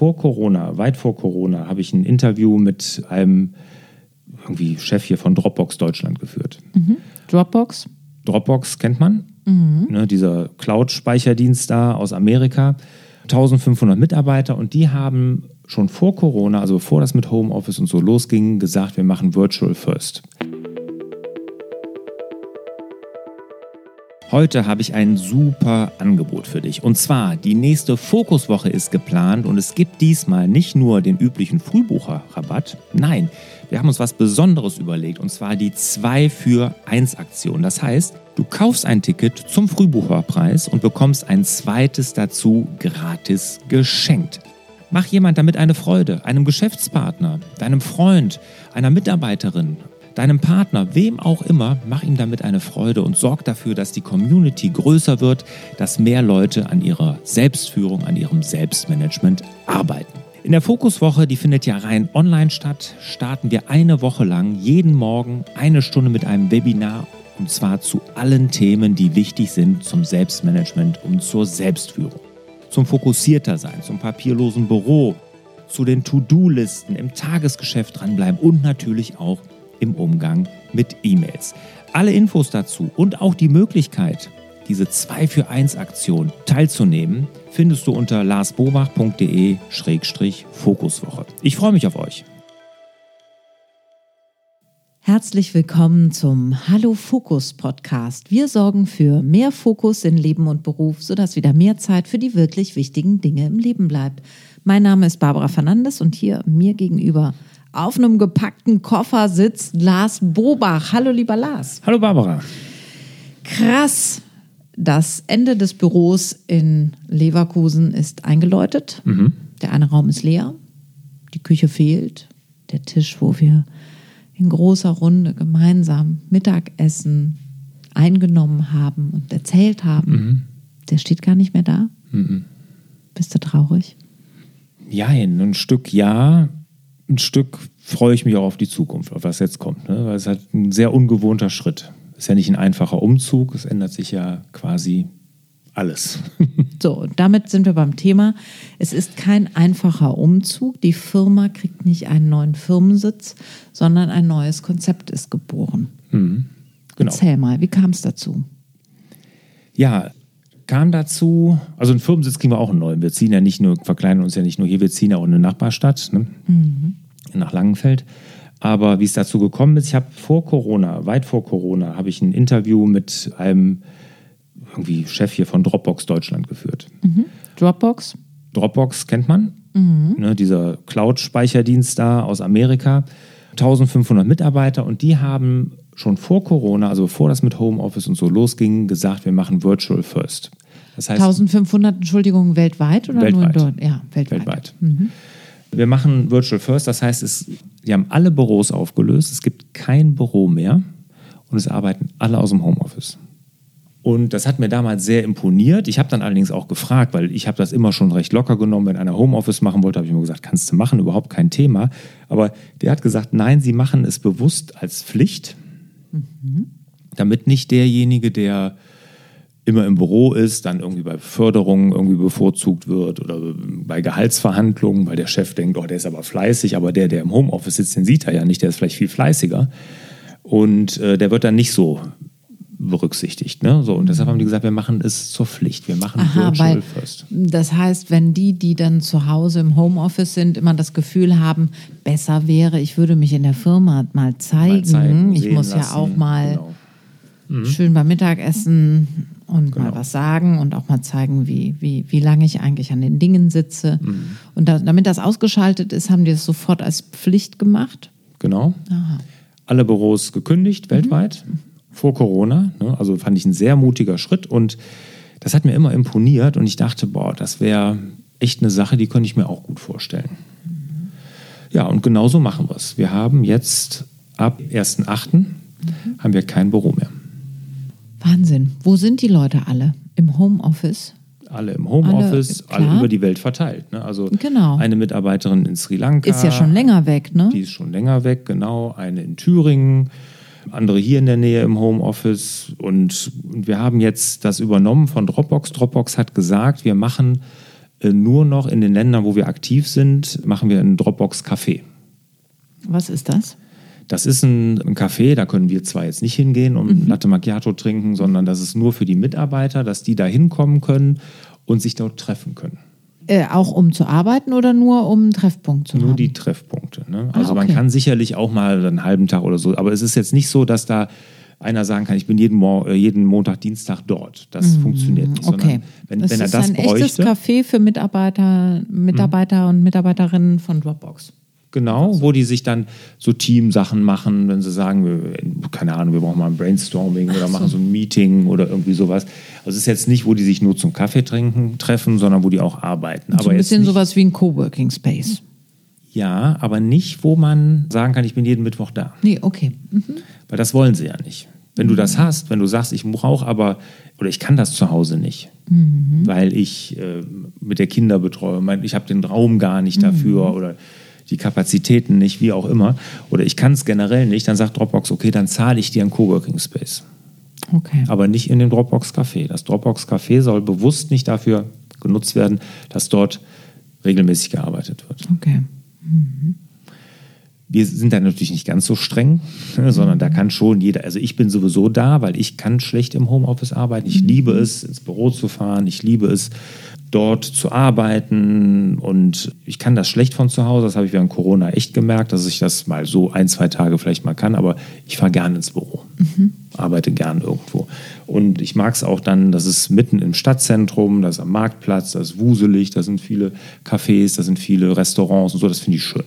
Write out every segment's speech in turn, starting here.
vor Corona, weit vor Corona, habe ich ein Interview mit einem irgendwie Chef hier von Dropbox Deutschland geführt. Mhm. Dropbox? Dropbox kennt man, mhm. ne, dieser Cloud-Speicherdienst da aus Amerika. 1500 Mitarbeiter und die haben schon vor Corona, also bevor das mit Homeoffice und so losging, gesagt, wir machen Virtual First. Heute habe ich ein super Angebot für dich. Und zwar, die nächste Fokuswoche ist geplant und es gibt diesmal nicht nur den üblichen Frühbucherrabatt. Nein, wir haben uns was Besonderes überlegt und zwar die 2 für 1 Aktion. Das heißt, du kaufst ein Ticket zum Frühbucherpreis und bekommst ein zweites dazu gratis geschenkt. Mach jemand damit eine Freude, einem Geschäftspartner, deinem Freund, einer Mitarbeiterin deinem Partner, wem auch immer, mach ihm damit eine Freude und sorg dafür, dass die Community größer wird, dass mehr Leute an ihrer Selbstführung, an ihrem Selbstmanagement arbeiten. In der Fokuswoche, die findet ja rein online statt, starten wir eine Woche lang jeden Morgen eine Stunde mit einem Webinar und zwar zu allen Themen, die wichtig sind zum Selbstmanagement und zur Selbstführung. Zum fokussierter sein, zum papierlosen Büro, zu den To-Do-Listen im Tagesgeschäft dranbleiben und natürlich auch im Umgang mit E-Mails. Alle Infos dazu und auch die Möglichkeit, diese 2 für 1 Aktion teilzunehmen, findest du unter larsbobach.de-fokuswoche. Ich freue mich auf euch. Herzlich willkommen zum Hallo Fokus Podcast. Wir sorgen für mehr Fokus in Leben und Beruf, sodass wieder mehr Zeit für die wirklich wichtigen Dinge im Leben bleibt. Mein Name ist Barbara Fernandes und hier mir gegenüber auf einem gepackten Koffer sitzt Lars Bobach. Hallo, lieber Lars. Hallo, Barbara. Krass. Das Ende des Büros in Leverkusen ist eingeläutet. Mhm. Der eine Raum ist leer. Die Küche fehlt. Der Tisch, wo wir in großer Runde gemeinsam Mittagessen eingenommen haben und erzählt haben, mhm. der steht gar nicht mehr da. Mhm. Bist du traurig? Ja, ein Stück ja, ein Stück freue ich mich auch auf die Zukunft, auf was jetzt kommt. Ne? Weil es halt ein sehr ungewohnter Schritt. Es ist ja nicht ein einfacher Umzug, es ändert sich ja quasi alles. so, damit sind wir beim Thema. Es ist kein einfacher Umzug. Die Firma kriegt nicht einen neuen Firmensitz, sondern ein neues Konzept ist geboren. Mhm, genau. Erzähl mal, wie kam es dazu? Ja, kam dazu, also einen Firmensitz kriegen wir auch einen neuen. Wir ziehen ja nicht nur, verkleinern uns ja nicht nur hier, wir ziehen ja auch in eine Nachbarstadt. Ne? Mhm nach Langenfeld. Aber wie es dazu gekommen ist, ich habe vor Corona, weit vor Corona, habe ich ein Interview mit einem irgendwie Chef hier von Dropbox Deutschland geführt. Mhm. Dropbox? Dropbox kennt man, mhm. ne, dieser Cloud-Speicherdienst da aus Amerika. 1500 Mitarbeiter und die haben schon vor Corona, also bevor das mit Homeoffice und so losging, gesagt, wir machen Virtual First. Das heißt, 1500, Entschuldigung, weltweit oder weltweit. nur in Deutschland? Ja, weltweit. weltweit. Mhm. Wir machen Virtual First, das heißt, es, wir haben alle Büros aufgelöst, es gibt kein Büro mehr und es arbeiten alle aus dem Homeoffice. Und das hat mir damals sehr imponiert. Ich habe dann allerdings auch gefragt, weil ich habe das immer schon recht locker genommen. Wenn einer Homeoffice machen wollte, habe ich immer gesagt, kannst du machen, überhaupt kein Thema. Aber der hat gesagt, nein, sie machen es bewusst als Pflicht, mhm. damit nicht derjenige, der immer im Büro ist, dann irgendwie bei Förderungen irgendwie bevorzugt wird oder bei Gehaltsverhandlungen, weil der Chef denkt, oh, der ist aber fleißig, aber der, der im Homeoffice sitzt, den sieht er ja nicht, der ist vielleicht viel fleißiger. Und äh, der wird dann nicht so berücksichtigt. Ne? So, und deshalb haben die gesagt, wir machen es zur Pflicht. Wir machen Aha, Virtual weil, First. Das heißt, wenn die, die dann zu Hause im Homeoffice sind, immer das Gefühl haben, besser wäre, ich würde mich in der Firma mal zeigen. Mal zeigen ich muss lassen, ja auch mal genau. mhm. schön beim Mittagessen und genau. mal was sagen und auch mal zeigen, wie, wie, wie lange ich eigentlich an den Dingen sitze. Mhm. Und da, damit das ausgeschaltet ist, haben die es sofort als Pflicht gemacht. Genau. Aha. Alle Büros gekündigt mhm. Vor Corona. Ne? Also fand ich ein sehr mutiger Schritt und das hat mir immer imponiert und ich dachte, boah, das wäre echt eine Sache, die könnte ich mir auch gut vorstellen. Mhm. Ja, und genauso machen wir es. Wir haben jetzt ab 1.8. Mhm. haben wir kein Büro mehr. Wahnsinn. Wo sind die Leute alle? Im Homeoffice? Alle im Homeoffice, alle, alle, über die Welt verteilt. Ne? Also genau. eine Mitarbeiterin in Sri Lanka. Ist ja schon länger weg, ne? Die ist schon länger weg, genau. Eine in Thüringen, andere hier in der Nähe im Homeoffice. Und wir haben jetzt das übernommen von Dropbox. Dropbox hat gesagt, wir machen Äh, nur noch in den Ländern, wo wir aktiv sind, machen wir einen Dropbox-Café. Was ist das? Das ist ein, ein Café, da können wir zwar jetzt nicht hingehen und mhm. Latte Macchiato trinken, sondern das ist nur für die Mitarbeiter, dass die da hinkommen können und sich dort treffen können. Äh, auch um zu arbeiten oder nur um einen Treffpunkt zu nur haben? Nur die Treffpunkte. Ne? Also ah, okay. man kann sicherlich auch mal einen halben Tag oder so, aber es ist jetzt nicht so, dass da einer sagen kann, ich bin jeden, Mo äh, jeden Montag, Dienstag dort. Das mhm. funktioniert nicht. Okay. Wenn, das wenn er das ist ein bräuchte, echtes Café für Mitarbeiter, Mitarbeiter mhm. und Mitarbeiterinnen von Dropbox. Genau, wo die sich dann so Teamsachen machen, wenn sie sagen, wir, keine Ahnung, wir brauchen mal ein Brainstorming oder so. machen so ein Meeting oder irgendwie sowas. Also es ist jetzt nicht, wo die sich nur zum Kaffee trinken treffen, sondern wo die auch arbeiten. So ein bisschen sowas wie ein Coworking Space. Ja, aber nicht, wo man sagen kann, ich bin jeden Mittwoch da. Nee, okay. Mhm. Weil das wollen sie ja nicht. Wenn du das hast, wenn du sagst, ich brauche aber, oder ich kann das zu Hause nicht, mhm. weil ich äh, mit der Kinderbetreuung, ich habe den Raum gar nicht dafür mhm. oder die Kapazitäten nicht, wie auch immer, oder ich kann es generell nicht, dann sagt Dropbox, okay, dann zahle ich dir einen Coworking Space. Okay. Aber nicht in dem Dropbox Café. Das Dropbox Café soll bewusst nicht dafür genutzt werden, dass dort regelmäßig gearbeitet wird. Okay. Mhm. Wir sind da natürlich nicht ganz so streng, sondern da kann schon jeder, also ich bin sowieso da, weil ich kann schlecht im Homeoffice arbeiten. Ich mhm. liebe es, ins Büro zu fahren. Ich liebe es, dort zu arbeiten. Und ich kann das schlecht von zu Hause. Das habe ich während Corona echt gemerkt, dass ich das mal so ein, zwei Tage vielleicht mal kann. Aber ich fahre gerne ins Büro, mhm. arbeite gern irgendwo. Und ich mag es auch dann, das ist mitten im Stadtzentrum, das ist am Marktplatz, das ist wuselig, da sind viele Cafés, da sind viele Restaurants und so. Das finde ich schön.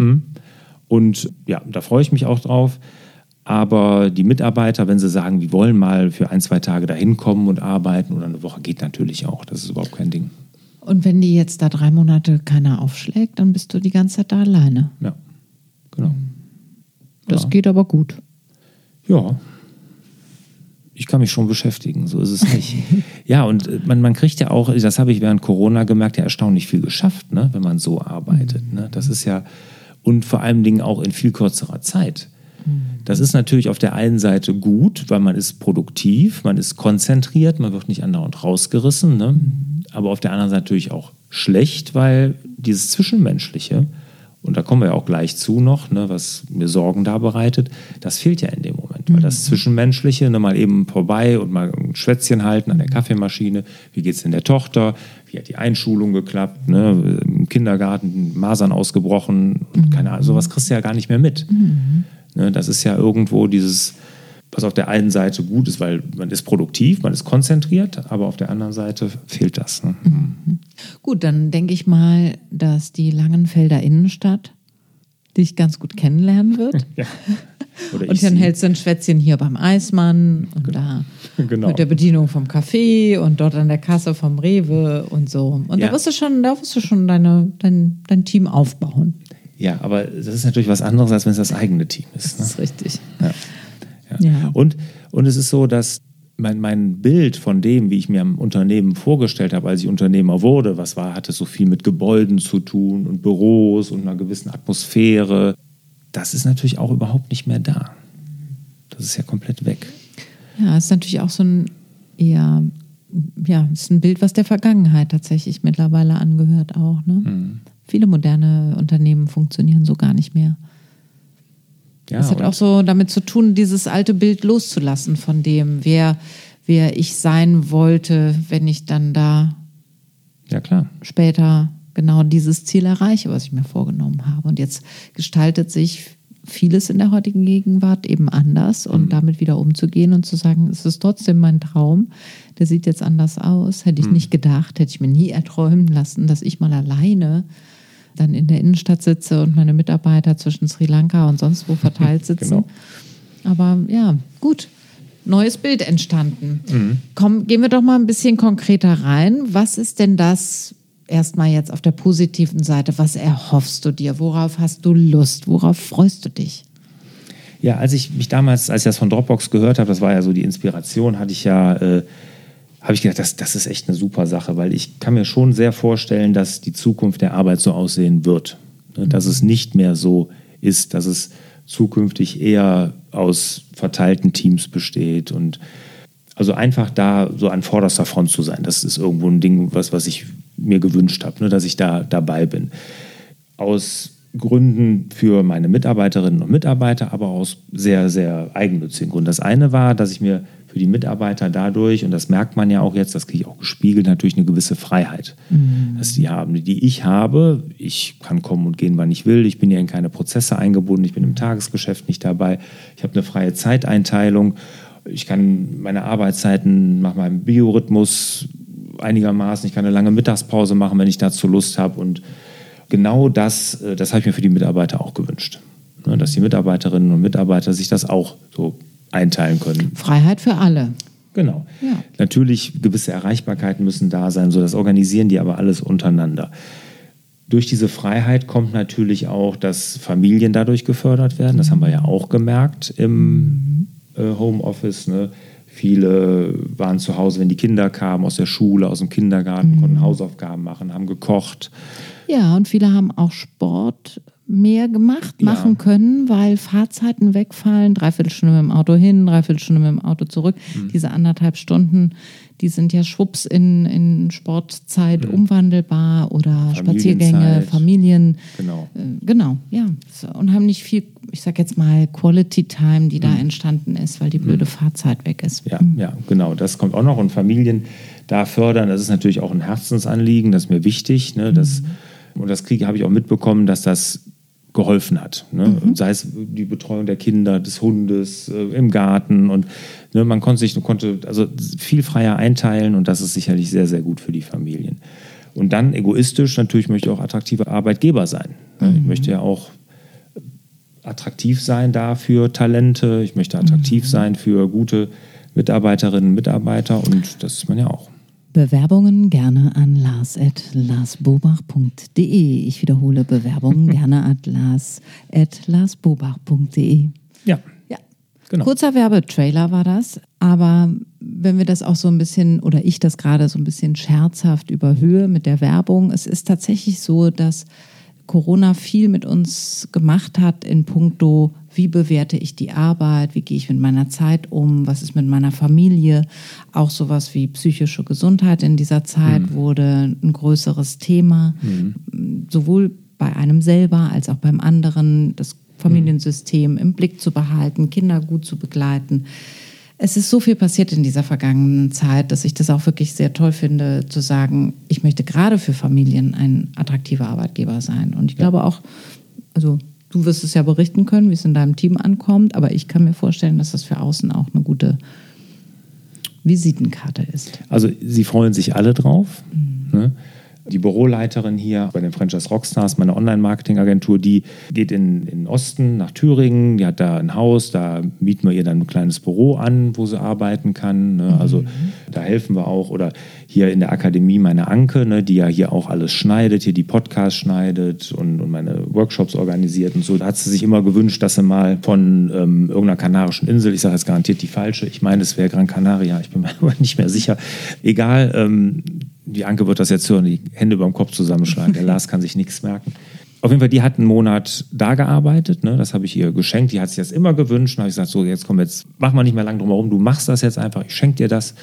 Ne? Und, ja, da freue ich mich auch drauf. Aber die Mitarbeiter, wenn sie sagen, wir wollen mal für ein, zwei Tage da hinkommen und arbeiten oder eine Woche, geht natürlich auch. Das ist überhaupt kein Ding. Und wenn die jetzt da drei Monate keiner aufschlägt, dann bist du die ganze Zeit da alleine. Ja, genau. Das ja. geht aber gut. Ja. Ich kann mich schon beschäftigen, so ist es nicht. ja, und man, man kriegt ja auch, das habe ich während Corona gemerkt, ja erstaunlich viel geschafft, ne, wenn man so arbeitet. Ne? Das ist ja, und vor allen Dingen auch in viel kürzerer Zeit. Das ist natürlich auf der einen Seite gut, weil man ist produktiv, man ist konzentriert, man wird nicht andauernd rausgerissen. Ne? Aber auf der anderen Seite natürlich auch schlecht, weil dieses Zwischenmenschliche, und da kommen wir ja auch gleich zu noch, ne, was mir Sorgen da bereitet, das fehlt ja in dem Moment. Weil das mhm. Zwischenmenschliche, ne, mal eben vorbei und mal ein Schwätzchen halten an der Kaffeemaschine, wie geht es denn der Tochter, wie hat die Einschulung geklappt, ne, Kindergarten Masern ausgebrochen, mhm. keine Ahnung, sowas kriegst du ja gar nicht mehr mit. Mhm. Ne, das ist ja irgendwo dieses, was auf der einen Seite gut ist, weil man ist produktiv, man ist konzentriert, aber auf der anderen Seite fehlt das. Ne? Mhm. Gut, dann denke ich mal, dass die Langenfelder Innenstadt dich ganz gut kennenlernen wird. ja. Und dann hältst du ein Schwätzchen hier beim Eismann und genau. da genau. mit der Bedienung vom Café und dort an der Kasse vom Rewe und so. Und ja. da wirst du schon, da wirst du schon deine, dein, dein Team aufbauen. Ja, aber das ist natürlich was anderes, als wenn es das eigene Team ist. Ne? Das ist richtig. Ja. Ja. ja. Und, und es ist so, dass mein, mein Bild von dem, wie ich mir am Unternehmen vorgestellt habe, als ich Unternehmer wurde, was war, hatte so viel mit Gebäuden zu tun und Büros und einer gewissen Atmosphäre. Das ist natürlich auch überhaupt nicht mehr da. Das ist ja komplett weg. Ja, es ist natürlich auch so ein eher, ja, ist ein Bild, was der Vergangenheit tatsächlich mittlerweile angehört auch. Ne? Mhm. Viele moderne Unternehmen funktionieren so gar nicht mehr. Ja, das hat auch so damit zu tun, dieses alte Bild loszulassen von dem, wer, wer ich sein wollte, wenn ich dann da ja, klar. später genau dieses Ziel erreiche, was ich mir vorgenommen habe. Und jetzt gestaltet sich vieles in der heutigen Gegenwart eben anders und mhm. damit wieder umzugehen und zu sagen, es ist trotzdem mein Traum, der sieht jetzt anders aus. Hätte ich mhm. nicht gedacht, hätte ich mir nie erträumen lassen, dass ich mal alleine dann in der Innenstadt sitze und meine Mitarbeiter zwischen Sri Lanka und sonst wo verteilt sitzen. genau. Aber ja, gut. Neues Bild entstanden. Mhm. Komm, gehen wir doch mal ein bisschen konkreter rein. Was ist denn das erstmal jetzt auf der positiven Seite? Was erhoffst du dir? Worauf hast du Lust? Worauf freust du dich? Ja, als ich mich damals, als ich das von Dropbox gehört habe, das war ja so die Inspiration, hatte ich ja äh, habe ich gedacht, das, das ist echt eine super Sache, weil ich kann mir schon sehr vorstellen, dass die Zukunft der Arbeit so aussehen wird. Ne, dass es nicht mehr so ist, dass es zukünftig eher aus verteilten Teams besteht und Also einfach da so an vorderster Front zu sein, das ist irgendwo ein Ding, was, was ich mir gewünscht habe, ne, dass ich da dabei bin. Aus Gründen für meine Mitarbeiterinnen und Mitarbeiter, aber aus sehr, sehr eigennützigen Gründen. Das eine war, dass ich mir für die Mitarbeiter dadurch, und das merkt man ja auch jetzt, das kriege ich auch gespiegelt, natürlich eine gewisse Freiheit, mhm. dass die haben, die ich habe. Ich kann kommen und gehen, wann ich will. Ich bin ja in keine Prozesse eingebunden. Ich bin im Tagesgeschäft nicht dabei. Ich habe eine freie Zeiteinteilung. Ich kann meine Arbeitszeiten nach meinem Biorhythmus einigermaßen. Ich kann eine lange Mittagspause machen, wenn ich dazu Lust habe. Und genau das, äh, das habe ich mir für die Mitarbeiter auch gewünscht. Ne, dass die Mitarbeiterinnen und Mitarbeiter sich das auch so einteilen können. Freiheit für alle. Genau. Ja. Natürlich gewisse Erreichbarkeiten müssen da sein, so das organisieren die aber alles untereinander. Durch diese Freiheit kommt natürlich auch, dass Familien dadurch gefördert werden. Das haben wir ja auch gemerkt im äh, Homeoffice. Ne? Viele waren zu Hause, wenn die Kinder kamen aus der Schule, aus dem Kindergarten, mhm. konnten Hausaufgaben machen, haben gekocht. Ja, und viele haben auch Sport mehr gemacht, ja. machen können, weil Fahrzeiten wegfallen, dreiviertel Stunde mit dem Auto hin, dreiviertel Stunde mit dem Auto zurück. Mhm. Diese anderthalb Stunden, die sind ja schwupps in, in Sportzeit mhm. umwandelbar oder Spaziergänge, Familien. Genau. Äh, genau, ja. Und haben nicht viel, ich sag jetzt mal, Quality Time, die mhm. da entstanden ist, weil die blöde mhm. Fahrzeit weg ist. Ja, mhm. ja, genau. Das kommt auch noch. Und Familien da fördern, das ist natürlich auch ein Herzensanliegen, das ist mir wichtig. Ne, das, mhm. und das kriege habe ich auch mitbekommen, dass das geholfen hat. Ne? Mhm. Sei es die Betreuung der Kinder, des Hundes, äh, im Garten und ne, man konnte sich konnte also viel freier einteilen und das ist sicherlich sehr, sehr gut für die Familien. Und dann egoistisch, natürlich möchte ich auch attraktive Arbeitgeber sein. Ne? Mhm. Ich möchte ja auch attraktiv sein da für Talente, ich möchte attraktiv mhm. sein für gute Mitarbeiterinnen und Mitarbeiter und das ist man ja auch. Bewerbungen gerne an lars.larsbobach.de. Ich wiederhole Bewerbungen gerne an lars.larsbobach.de. Ja. Ja. Genau. Kurzer Werbetrailer war das, aber wenn wir das auch so ein bisschen oder ich das gerade so ein bisschen scherzhaft überhöhe mit der Werbung, es ist tatsächlich so, dass Corona viel mit uns gemacht hat in puncto, wie bewerte ich die Arbeit, wie gehe ich mit meiner Zeit um, was ist mit meiner Familie. Auch sowas wie psychische Gesundheit in dieser Zeit mhm. wurde ein größeres Thema, mhm. sowohl bei einem selber als auch beim anderen, das Familiensystem im Blick zu behalten, Kinder gut zu begleiten. Es ist so viel passiert in dieser vergangenen Zeit, dass ich das auch wirklich sehr toll finde, zu sagen, ich möchte gerade für Familien ein attraktiver Arbeitgeber sein. Und ich ja. glaube auch, also du wirst es ja berichten können, wie es in deinem Team ankommt, aber ich kann mir vorstellen, dass das für außen auch eine gute Visitenkarte ist. Also sie freuen sich alle drauf. Mhm. Ne? Die Büroleiterin hier bei den Franchise Rockstars, meine Online-Marketing-Agentur, die geht in, in den Osten nach Thüringen, die hat da ein Haus, da mieten wir ihr dann ein kleines Büro an, wo sie arbeiten kann. Ne? Also mhm. da helfen wir auch. Oder hier in der Akademie meine Anke, ne, die ja hier auch alles schneidet, hier die Podcasts schneidet und, und meine Workshops organisiert und so. Da hat sie sich immer gewünscht, dass sie mal von ähm, irgendeiner kanarischen Insel, ich sage jetzt garantiert die falsche, ich meine, es wäre Gran Canaria, ich bin mir aber nicht mehr sicher, egal, ähm, die Anke wird das jetzt hören, die Hände über dem Kopf zusammenschlagen. Der Lars kann sich nichts merken. Auf jeden Fall, die hat einen Monat da gearbeitet, ne? das habe ich ihr geschenkt. Die hat sich das immer gewünscht. Dann habe ich gesagt, so jetzt komm, jetzt mach mal nicht mehr lang drum herum, du machst das jetzt einfach, ich schenke dir das.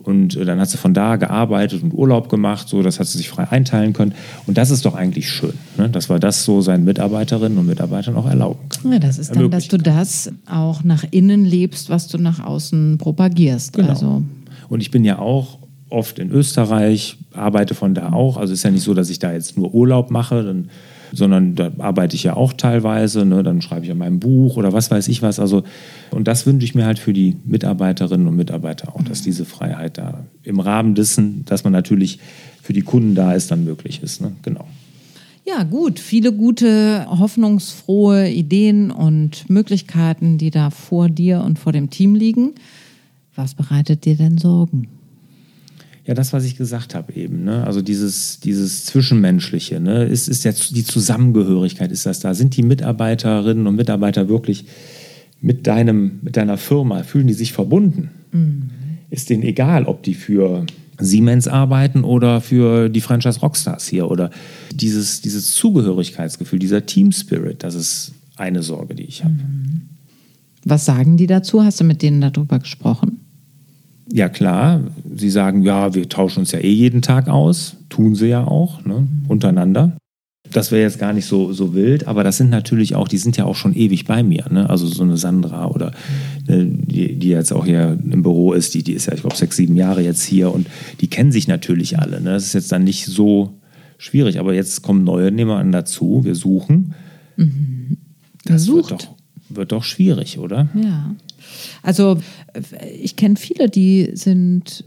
Und äh, dann hat sie von da gearbeitet und Urlaub gemacht, so das hat sie sich frei einteilen können. Und das ist doch eigentlich schön, ne? dass wir das so seinen Mitarbeiterinnen und Mitarbeitern auch erlauben können. Ja, das ist dann, dass du das auch nach innen lebst, was du nach außen propagierst. Genau. Also. Und ich bin ja auch oft in Österreich, arbeite von da auch. Also ist ja nicht so, dass ich da jetzt nur Urlaub mache, dann, sondern da arbeite ich ja auch teilweise. Ne? Dann schreibe ich an meinem Buch oder was weiß ich was. Also, und das wünsche ich mir halt für die Mitarbeiterinnen und Mitarbeiter auch, dass diese Freiheit da im Rahmen dessen, dass man natürlich für die Kunden da ist, dann möglich ist. Ne? Genau. Ja, gut. Viele gute, hoffnungsfrohe Ideen und Möglichkeiten, die da vor dir und vor dem Team liegen. Was bereitet dir denn Sorgen? Ja, das, was ich gesagt habe eben. Ne? Also dieses, dieses Zwischenmenschliche. Ne? Ist, ist jetzt die Zusammengehörigkeit, ist das da? Sind die Mitarbeiterinnen und Mitarbeiter wirklich mit, deinem, mit deiner Firma, fühlen die sich verbunden? Mhm. Ist denen egal, ob die für Siemens arbeiten oder für die Franchise Rockstars hier oder dieses, dieses Zugehörigkeitsgefühl, dieser Team Spirit, das ist eine Sorge, die ich habe. Mhm. Was sagen die dazu? Hast du mit denen darüber gesprochen? Ja, klar. Sie sagen, ja, wir tauschen uns ja eh jeden Tag aus. Tun sie ja auch, ne? untereinander. Das wäre jetzt gar nicht so, so wild, aber das sind natürlich auch, die sind ja auch schon ewig bei mir. Ne? Also so eine Sandra oder ne, die, die jetzt auch hier im Büro ist, die, die ist ja, ich glaube, sechs, sieben Jahre jetzt hier und die kennen sich natürlich alle. Ne? Das ist jetzt dann nicht so schwierig, aber jetzt kommen neue nebeneinander dazu. Wir suchen. Mhm. Das wird doch, wird doch schwierig, oder? Ja. Also ich kenne viele, die sind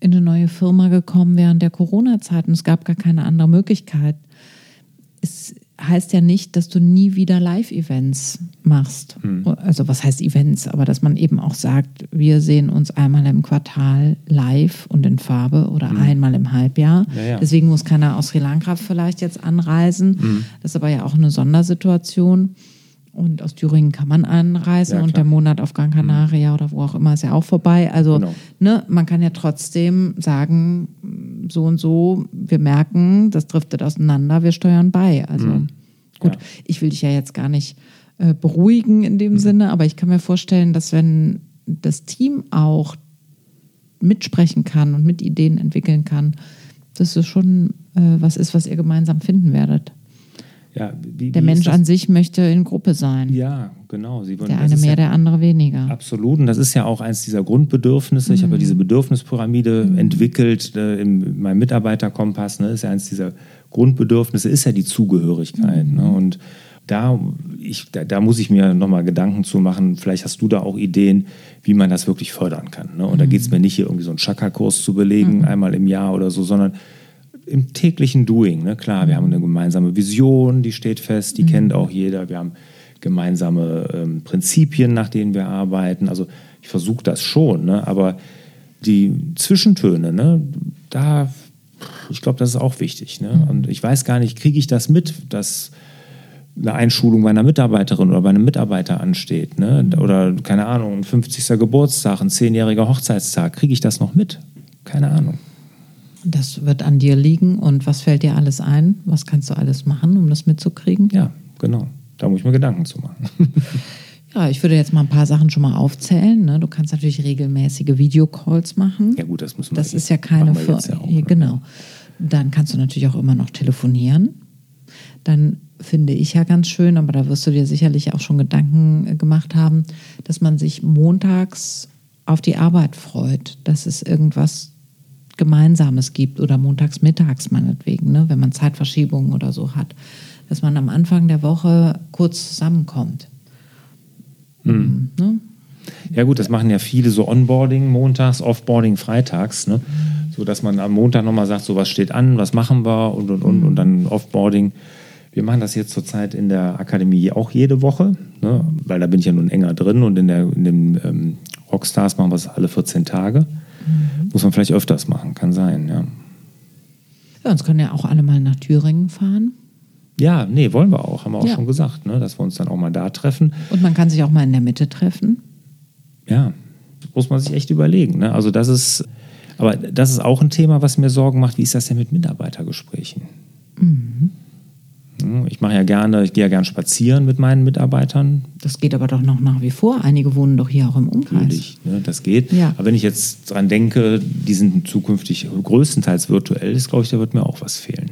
in eine neue Firma gekommen während der Corona-Zeit und es gab gar keine andere Möglichkeit. Es heißt ja nicht, dass du nie wieder Live-Events machst. Hm. Also was heißt Events? Aber dass man eben auch sagt, wir sehen uns einmal im Quartal live und in Farbe oder Hm. einmal im Halbjahr. Ja, ja. Deswegen muss keiner aus Sri Lanka vielleicht jetzt anreisen. Hm. Das ist aber ja auch eine Sondersituation. Und aus Thüringen kann man anreisen Ja, und der Monat auf Gran Canaria oder wo auch immer ist ja auch vorbei. Also Genau. ne, man kann ja trotzdem sagen, so und so, wir merken, das driftet auseinander, wir steuern bei. Also gut, Ja. ich will dich ja jetzt gar nicht äh, beruhigen in Mhm. dem Sinne, aber ich kann mir vorstellen, dass wenn das Team auch mitsprechen kann und mit Ideen entwickeln kann, dass es schon äh, was ist, was ihr gemeinsam finden werdet. Ja, wie, Der wie Mensch an sich möchte in Gruppe sein. Ja, genau. Sie wollen, Der eine mehr, ja, der andere weniger. Absolut. Und das ist ja auch eins dieser Grundbedürfnisse. Ich habe ja diese Bedürfnispyramide entwickelt äh, in meinem Mitarbeiterkompass. Ne? Ist ja eins dieser Grundbedürfnisse, ist ja die Zugehörigkeit. Ne? Und da, ich, da, da muss ich mir nochmal Gedanken zu machen. Vielleicht hast du da auch Ideen, wie man das wirklich fördern kann. Ne? Und da geht es mir nicht hier irgendwie so einen Chakra-Kurs zu belegen, einmal im Jahr oder so, sondern im täglichen Doing. Ne? Klar, wir haben eine gemeinsame Vision, die steht fest, die kennt auch jeder. Wir haben gemeinsame ähm, Prinzipien, nach denen wir arbeiten. Also ich versuche das schon, ne? aber die Zwischentöne, ne? da, ich glaube, das ist auch wichtig. Ne? Und ich weiß gar nicht, kriege ich das mit, dass eine Einschulung bei einer Mitarbeiterin oder bei einem Mitarbeiter ansteht, ne? oder keine Ahnung, ein 50. Geburtstag, ein 10-jähriger Hochzeitstag, kriege ich das noch mit? Keine Ahnung. Das wird an dir liegen. Und was fällt dir alles ein? Was kannst du alles machen, um das mitzukriegen? Ja, genau. Da muss ich mir Gedanken zu machen. Ja, ich würde jetzt mal ein paar Sachen schon mal aufzählen. Ne? Du kannst natürlich regelmäßige Videocalls machen. Ja gut, das müssen wir Das ist ja keine machen wir jetzt Fir- ja auch, ne? Genau. Dann kannst du natürlich auch immer noch telefonieren. Dann finde ich ja ganz schön, aber da wirst du dir sicherlich auch schon Gedanken äh, gemacht haben, dass man sich montags auf die Arbeit freut, dass es irgendwas Gemeinsames gibt oder montags mittags meinetwegen, ne, wenn man Zeitverschiebungen oder so hat, dass man am Anfang der Woche kurz zusammenkommt. Hm. Ne? Ja gut, das machen ja viele so Onboarding montags, Offboarding freitags, ne? so dass man am Montag nochmal sagt, so was steht an, was machen wir und und und und dann Offboarding. Wir machen das jetzt zurzeit in der Akademie auch jede Woche, ne? weil da bin ich ja nun enger drin und in, der, in den ähm, Rockstars machen wir es alle 14 Tage. Muss man vielleicht öfters machen, kann sein, ja. Ja, uns können ja auch alle mal nach Thüringen fahren. Ja, nee, wollen wir auch, haben wir auch Ja. schon gesagt, ne? dass wir uns dann auch mal da treffen. Und man kann sich auch mal in der Mitte treffen. Ja, muss man sich echt überlegen. Ne? Also das ist, aber das ist auch ein Thema, was mir Sorgen macht. Wie ist das denn mit Mitarbeitergesprächen? Ja, Ich mache ja gerne, ich gehe ja gerne spazieren mit meinen Mitarbeitern. Das geht aber doch noch nach wie vor. Einige wohnen doch hier auch im Umkreis. Natürlich, ne, das geht. Ja. Aber wenn ich jetzt dran denke, die sind zukünftig größtenteils virtuell, ist, glaube ich, da wird mir auch was fehlen.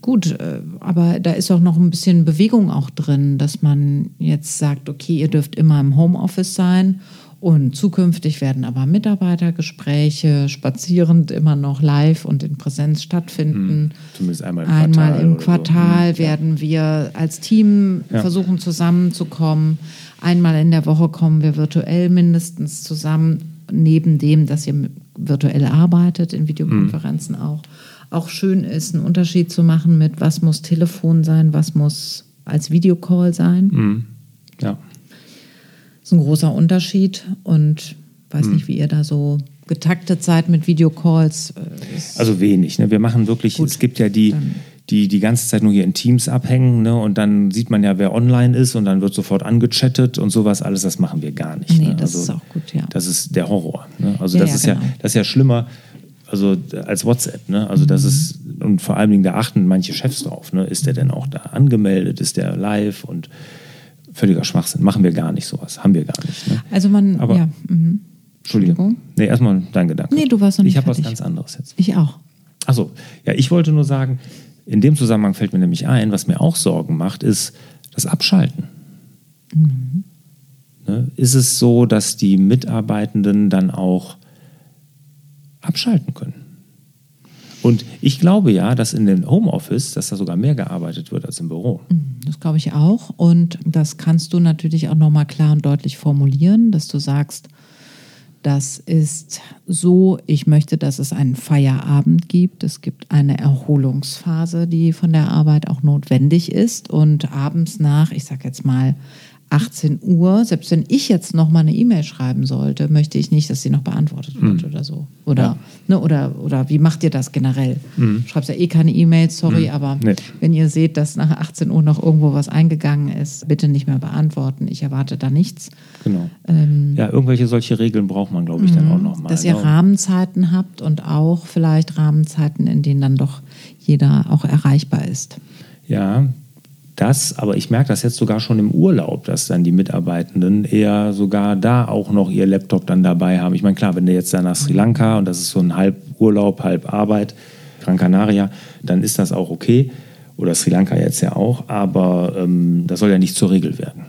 Gut, äh, aber da ist auch noch ein bisschen Bewegung auch drin, dass man jetzt sagt, okay, ihr dürft immer im Homeoffice sein und zukünftig werden aber Mitarbeitergespräche spazierend immer noch live und in Präsenz stattfinden. Zumindest einmal im Einmal Quartal. im oder so. Quartal Hm, werden wir als Team Ja. versuchen zusammenzukommen. Einmal in der Woche kommen wir virtuell mindestens zusammen, neben dem, dass ihr virtuell arbeitet, in Videokonferenzen Hm. auch. Auch schön ist, einen Unterschied zu machen mit, was muss Telefon sein, was muss als Videocall sein. Hm, Ja. Ist ein großer Unterschied und weiß Hm. nicht, wie ihr da so getaktet seid mit Videocalls. Äh, Also wenig. Ne? Wir machen wirklich, es gibt ja die, dann- die die ganze Zeit nur hier in Teams abhängen ne? und dann sieht man ja, wer online ist und dann wird sofort angechattet und sowas alles, das machen wir gar nicht. Nee, ne? das also, ist auch gut, ja. Das ist der Horror. Ne? Also Ja, das ja, ist ja, genau. das ist ja schlimmer also als WhatsApp. Ne? Also Mhm. das ist, und vor allen Dingen, da achten manche Chefs drauf. Ne? Ist der denn auch da angemeldet? Ist der live? Und völliger Schwachsinn. Machen wir gar nicht sowas. Haben wir gar nicht. Ne? Also man, Aber- ja. Mhm. Entschuldigung. Nee, erstmal dein Gedanke. Nee, du warst noch nicht Ich habe was ganz anderes jetzt. Ich auch. Achso, ja, ich wollte nur sagen, in dem Zusammenhang fällt mir nämlich ein, was mir auch Sorgen macht, ist das Abschalten. Ne? Ist es so, dass die Mitarbeitenden dann auch abschalten können? Und ich glaube ja, dass in dem Homeoffice, dass da sogar mehr gearbeitet wird als im Büro. Das glaube ich auch. Und das kannst du natürlich auch nochmal klar und deutlich formulieren, dass du sagst, das ist so, ich möchte, dass es einen Feierabend gibt. Es gibt eine Erholungsphase, die von der Arbeit auch notwendig ist. Und abends nach, ich sage jetzt mal, 18 Uhr, selbst wenn ich jetzt noch mal eine E-Mail schreiben sollte, möchte ich nicht, dass sie noch beantwortet wird oder so. Oder, Ja. ne, oder, oder wie macht ihr das generell? Du schreibst ja eh keine E-Mails, sorry, aber Nee. wenn ihr seht, dass nach 18 Uhr noch irgendwo was eingegangen ist, bitte nicht mehr beantworten. Ich erwarte da nichts. Genau. ja, irgendwelche solche Regeln braucht man, glaube ich, dann auch nochmal. Ähm, Dass ihr ne? Rahmenzeiten habt und auch vielleicht Rahmenzeiten, in denen dann doch jeder auch erreichbar ist. Ja, das, aber ich merke das jetzt sogar schon im Urlaub, dass dann die Mitarbeitenden eher sogar da auch noch ihr Laptop dann dabei haben. Ich meine, klar, wenn du jetzt da nach Sri Lanka und das ist so ein halb Urlaub, halb Arbeit, Gran Canaria, dann ist das auch okay. Oder Sri Lanka jetzt ja auch, aber ähm, das soll ja nicht zur Regel werden.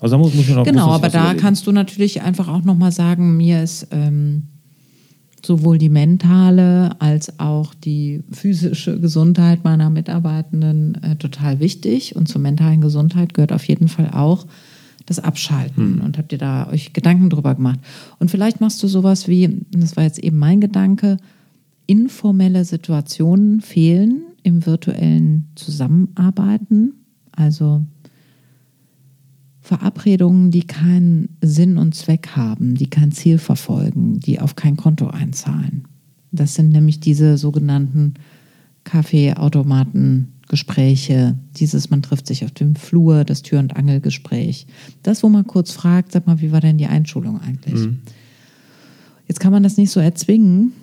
Also da muss, muss man auch Genau, aber da überlegen. kannst du natürlich einfach auch nochmal sagen, mir ist ähm, sowohl die mentale als auch die physische Gesundheit meiner Mitarbeitenden äh, total wichtig. Und zur mentalen Gesundheit gehört auf jeden Fall auch das Abschalten. Und habt ihr da euch Gedanken drüber gemacht? Und vielleicht machst du sowas wie, das war jetzt eben mein Gedanke, informelle Situationen fehlen im virtuellen Zusammenarbeiten. Also Verabredungen, die keinen Sinn und Zweck haben, die kein Ziel verfolgen, die auf kein Konto einzahlen. Das sind nämlich diese sogenannten Kaffeeautomaten-Gespräche, dieses man trifft sich auf dem Flur, das Tür- und Angelgespräch. Das, wo man kurz fragt, sag mal, wie war denn die Einschulung eigentlich? Jetzt kann man das nicht so erzwingen,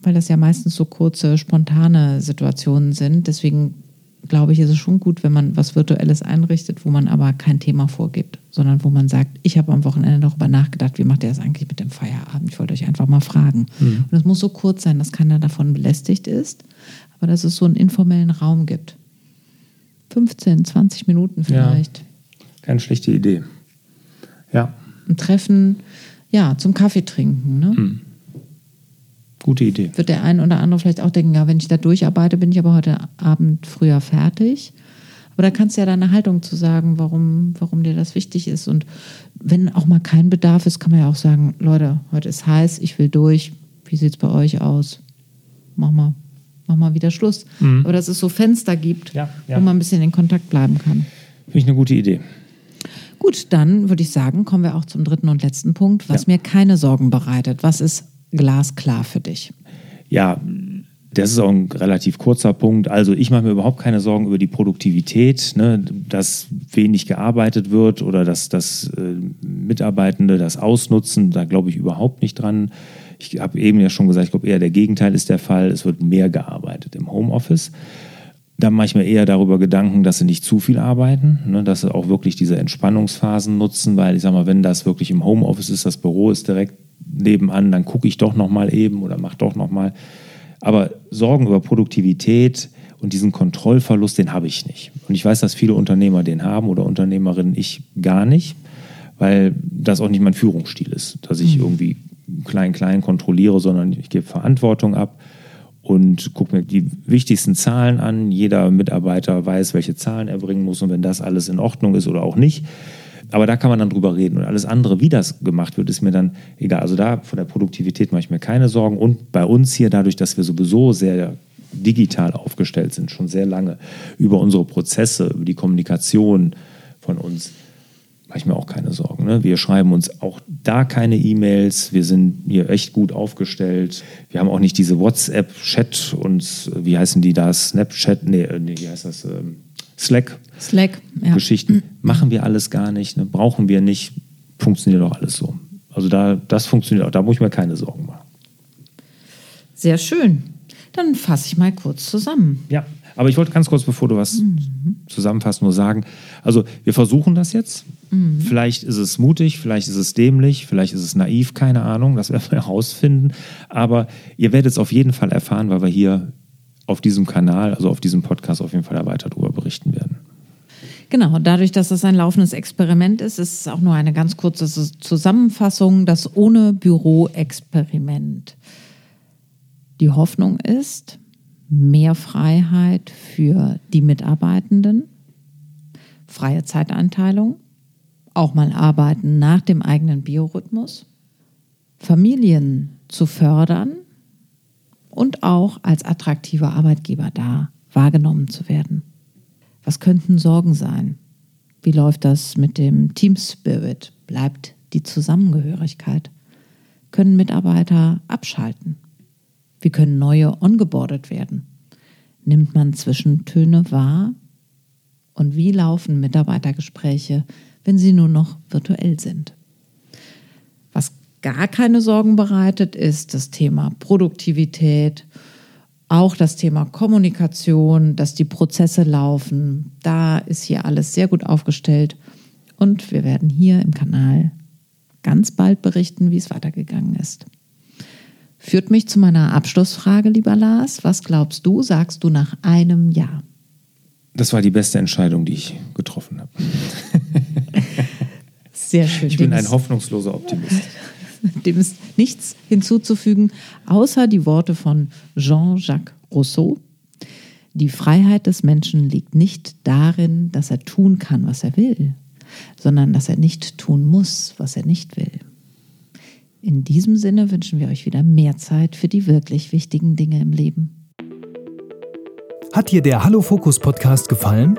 weil das ja meistens so kurze, spontane Situationen sind. Deswegen glaube ich, ist es schon gut, wenn man was Virtuelles einrichtet, wo man aber kein Thema vorgibt, sondern wo man sagt, ich habe am Wochenende darüber nachgedacht, wie macht ihr das eigentlich mit dem Feierabend? Ich wollte euch einfach mal fragen. Und es muss so kurz sein, dass keiner davon belästigt ist, aber dass es so einen informellen Raum gibt. 15, 20 Minuten vielleicht. Keine schlechte Idee. Ja, Ein Treffen, ja, zum Kaffee trinken. Ne? Gute Idee. wird der ein oder andere vielleicht auch denken, ja, wenn ich da durcharbeite, bin ich aber heute Abend früher fertig. Aber da kannst du ja deine Haltung zu sagen, warum, warum dir das wichtig ist. Und wenn auch mal kein Bedarf ist, kann man ja auch sagen, Leute, heute ist heiß, ich will durch. Wie sieht es bei euch aus? Mach mal, mach mal wieder Schluss. Aber dass es so Fenster gibt, Ja, ja. wo man ein bisschen in Kontakt bleiben kann. Finde ich eine gute Idee. Gut, dann würde ich sagen, kommen wir auch zum dritten und letzten Punkt, was Ja. mir keine Sorgen bereitet. Was ist glasklar für dich? Ja, das ist auch ein relativ kurzer Punkt. Also ich mache mir überhaupt keine Sorgen über die Produktivität, ne, dass wenig gearbeitet wird oder dass, dass äh, Mitarbeitende das ausnutzen. Da glaube ich überhaupt nicht dran. Ich habe eben ja schon gesagt, ich glaube eher der Gegenteil ist der Fall. Es wird mehr gearbeitet im Homeoffice. Da mache ich mir eher darüber Gedanken, dass sie nicht zu viel arbeiten, ne, dass sie auch wirklich diese Entspannungsphasen nutzen, weil ich sage mal, wenn das wirklich im Homeoffice ist, das Büro ist direkt nebenan, dann gucke ich doch noch mal eben oder mache doch noch mal. Aber Sorgen über Produktivität und diesen Kontrollverlust, den habe ich nicht. Und ich weiß, dass viele Unternehmer den haben oder Unternehmerinnen, ich gar nicht, weil das auch nicht mein Führungsstil ist, dass ich irgendwie klein, klein kontrolliere, sondern ich gebe Verantwortung ab und gucke mir die wichtigsten Zahlen an. Jeder Mitarbeiter weiß, welche Zahlen er bringen muss und wenn das alles in Ordnung ist oder auch nicht. Aber da kann man dann drüber reden. Und alles andere, wie das gemacht wird, ist mir dann egal. Also da von der Produktivität mache ich mir keine Sorgen. Und bei uns hier, dadurch, dass wir sowieso sehr digital aufgestellt sind, schon sehr lange, über unsere Prozesse, über die Kommunikation von uns, mache ich mir auch keine Sorgen. Ne? Wir schreiben uns auch da keine E-Mails. Wir sind hier echt gut aufgestellt. Wir haben auch nicht diese WhatsApp-Chat und äh, wie heißen die da? Snapchat? Nee, äh, nee wie heißt das? Ähm, Slack. Slack, ja. Geschichten. Machen wir alles gar nicht, ne? brauchen wir nicht, funktioniert doch alles so. Also da, das funktioniert auch, da muss ich mir keine Sorgen machen. Sehr schön. Dann fasse ich mal kurz zusammen. Ja, aber ich wollte ganz kurz, bevor du was zusammenfasst, nur sagen, also wir versuchen das jetzt, Mhm. Vielleicht ist es mutig, vielleicht ist es dämlich, vielleicht ist es naiv, keine Ahnung, das werden wir herausfinden. Aber ihr werdet es auf jeden Fall erfahren, weil wir hier auf diesem Kanal, also auf diesem Podcast auf jeden Fall weiter darüber berichten werden. Genau, dadurch, dass es ein laufendes Experiment ist, ist es auch nur eine ganz kurze Zusammenfassung, das ohne Büro-Experiment. Die Hoffnung ist mehr Freiheit für die Mitarbeitenden, freie Zeiteinteilung, auch mal arbeiten nach dem eigenen Biorhythmus, Familien zu fördern und auch als attraktiver Arbeitgeber da wahrgenommen zu werden. Was könnten Sorgen sein? Wie läuft das mit dem Team Spirit? Bleibt die Zusammengehörigkeit? Können Mitarbeiter abschalten? Wie können neue ongeboardet werden? Nimmt man Zwischentöne wahr? Und wie laufen Mitarbeitergespräche, wenn sie nur noch virtuell sind? Gar keine Sorgen bereitet, ist das Thema Produktivität auch das Thema Kommunikation, dass die Prozesse laufen. Da ist hier alles sehr gut aufgestellt. Und wir werden hier im Kanal ganz bald berichten, wie es weitergegangen ist. Führt mich zu meiner Abschlussfrage, lieber Lars. Was glaubst du, sagst du nach einem Jahr? Das war die beste Entscheidung, die ich getroffen habe. Sehr schön. Ich bin ein hoffnungsloser Optimist. Dem ist nichts hinzuzufügen, außer die Worte von Jean-Jacques Rousseau. Die Freiheit des Menschen liegt nicht darin, dass er tun kann, was er will, sondern dass er nicht tun muss, was er nicht will. In diesem Sinne wünschen wir euch wieder mehr Zeit für die wirklich wichtigen Dinge im Leben. Hat dir der Hallo Fokus Podcast gefallen?